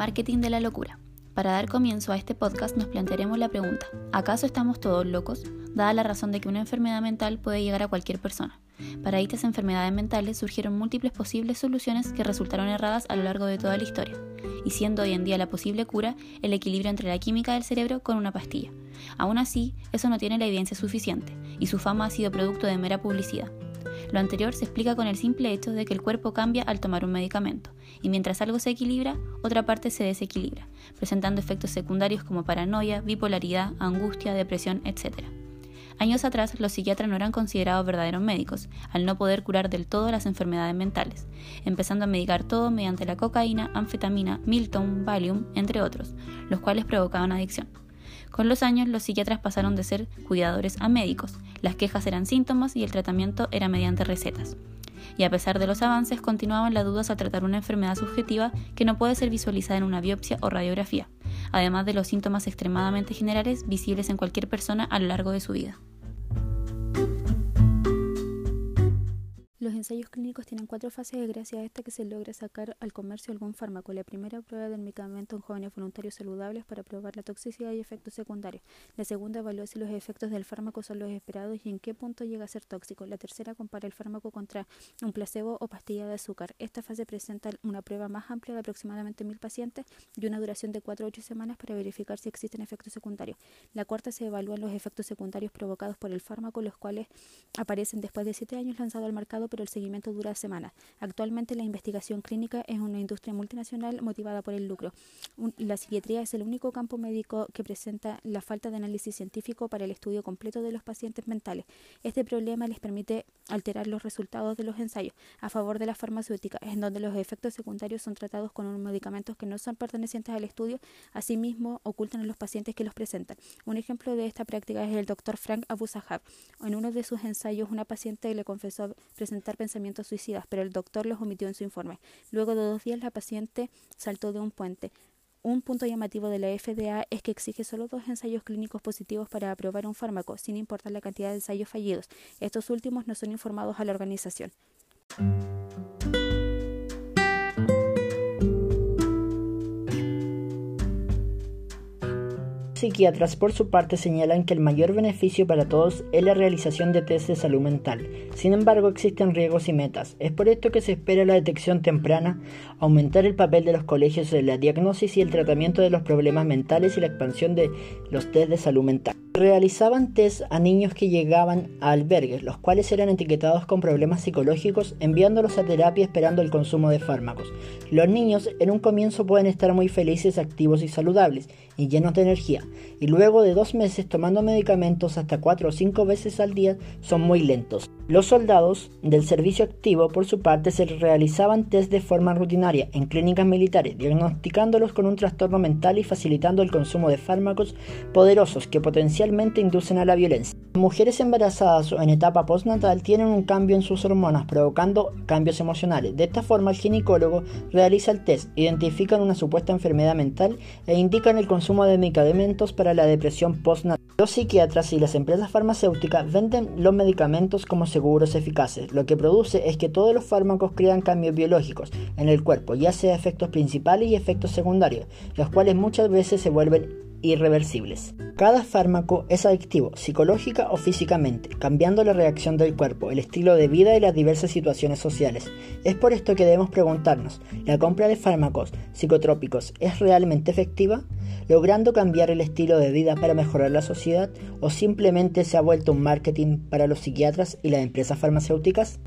marketing de la locura. Para dar comienzo a este podcast nos plantearemos la pregunta, ¿acaso estamos todos locos? Dada la razón de que una enfermedad mental puede llegar a cualquier persona. Para estas enfermedades mentales surgieron múltiples posibles soluciones que resultaron erradas a lo largo de toda la historia, y siendo hoy en día la posible cura el equilibrio entre la química del cerebro con una pastilla. Aún así, eso no tiene la evidencia suficiente, y su fama ha sido producto de mera publicidad. Lo anterior se explica con el simple hecho de que el cuerpo cambia al tomar un medicamento, y mientras algo se equilibra, otra parte se desequilibra, presentando efectos secundarios como paranoia, bipolaridad, angustia, depresión, etc. Años atrás, los psiquiatras no eran considerados verdaderos médicos, al no poder curar del todo las enfermedades mentales, empezando a medicar todo mediante la cocaína, anfetamina, Milton, Valium, entre otros, los cuales provocaban adicción. Con los años, los psiquiatras pasaron de ser cuidadores a médicos, las quejas eran síntomas y el tratamiento era mediante recetas. Y a pesar de los avances, continuaban las dudas al tratar una enfermedad subjetiva que no puede ser visualizada en una biopsia o radiografía, además de los síntomas extremadamente generales visibles en cualquier persona a lo largo de su vida. Los ensayos clínicos tienen cuatro fases gracias a esta que se logra sacar al comercio algún fármaco. La primera prueba del medicamento en jóvenes voluntarios saludables para probar la toxicidad y efectos secundarios. La segunda evalúa si los efectos del fármaco son los esperados y en qué punto llega a ser tóxico. La tercera compara el fármaco contra un placebo o pastilla de azúcar. Esta fase presenta una prueba más amplia de aproximadamente mil pacientes y una duración de 4 a 8 semanas para verificar si existen efectos secundarios. La cuarta se evalúan los efectos secundarios provocados por el fármaco, los cuales aparecen después de 7 años lanzado al mercado el seguimiento dura semanas. Actualmente la investigación clínica es una industria multinacional motivada por el lucro. la psiquiatría es el único campo médico que presenta la falta de análisis científico para el estudio completo de los pacientes mentales. Este problema les permite alterar los resultados de los ensayos a favor de la farmacéutica, en donde los efectos secundarios son tratados con unos medicamentos que no son pertenecientes al estudio, asimismo ocultan a los pacientes que los presentan. Un ejemplo de esta práctica es el doctor Frank Abu Sahab. En uno de sus ensayos, una paciente le confesó presentar pensamientos suicidas, pero el doctor los omitió en su informe. Luego de dos días la paciente saltó de un puente. Un punto llamativo de la FDA es que exige solo dos ensayos clínicos positivos para aprobar un fármaco, sin importar la cantidad de ensayos fallidos. Estos últimos no son informados a la organización. Psiquiatras por su parte señalan que el mayor beneficio para todos es la realización de test de salud mental. Sin embargo, existen riesgos y metas. Es por esto que se espera la detección temprana, aumentar el papel de los colegios en la diagnosis y el tratamiento de los problemas mentales y la expansión de los test de salud mental. Realizaban test a niños que llegaban a albergues, los cuales eran etiquetados con problemas psicológicos, enviándolos a terapia esperando el consumo de fármacos. Los niños en un comienzo pueden estar muy felices, activos y saludables, y llenos de energía, y luego de dos meses tomando medicamentos hasta cuatro o cinco veces al día son muy lentos. Los soldados del servicio activo, por su parte, se realizaban test de forma rutinaria en clínicas militares, diagnosticándolos con un trastorno mental y facilitando el consumo de fármacos poderosos que inducen a la violencia. Mujeres embarazadas o en etapa postnatal tienen un cambio en sus hormonas, provocando cambios emocionales. De esta forma, el ginecólogo realiza el test, identifican una supuesta enfermedad mental e indican el consumo de medicamentos para la depresión postnatal. Los psiquiatras y las empresas farmacéuticas venden los medicamentos como seguros eficaces. Lo que produce es que todos los fármacos crean cambios biológicos en el cuerpo, ya sea efectos principales y efectos secundarios, los cuales muchas veces se vuelven irreversibles. Cada fármaco es adictivo, psicológica o físicamente, cambiando la reacción del cuerpo, el estilo de vida y las diversas situaciones sociales. Es por esto que debemos preguntarnos, ¿la compra de fármacos psicotrópicos es realmente efectiva? ¿Logrando cambiar el estilo de vida para mejorar la sociedad? ¿O simplemente se ha vuelto un marketing para los psiquiatras y las empresas farmacéuticas?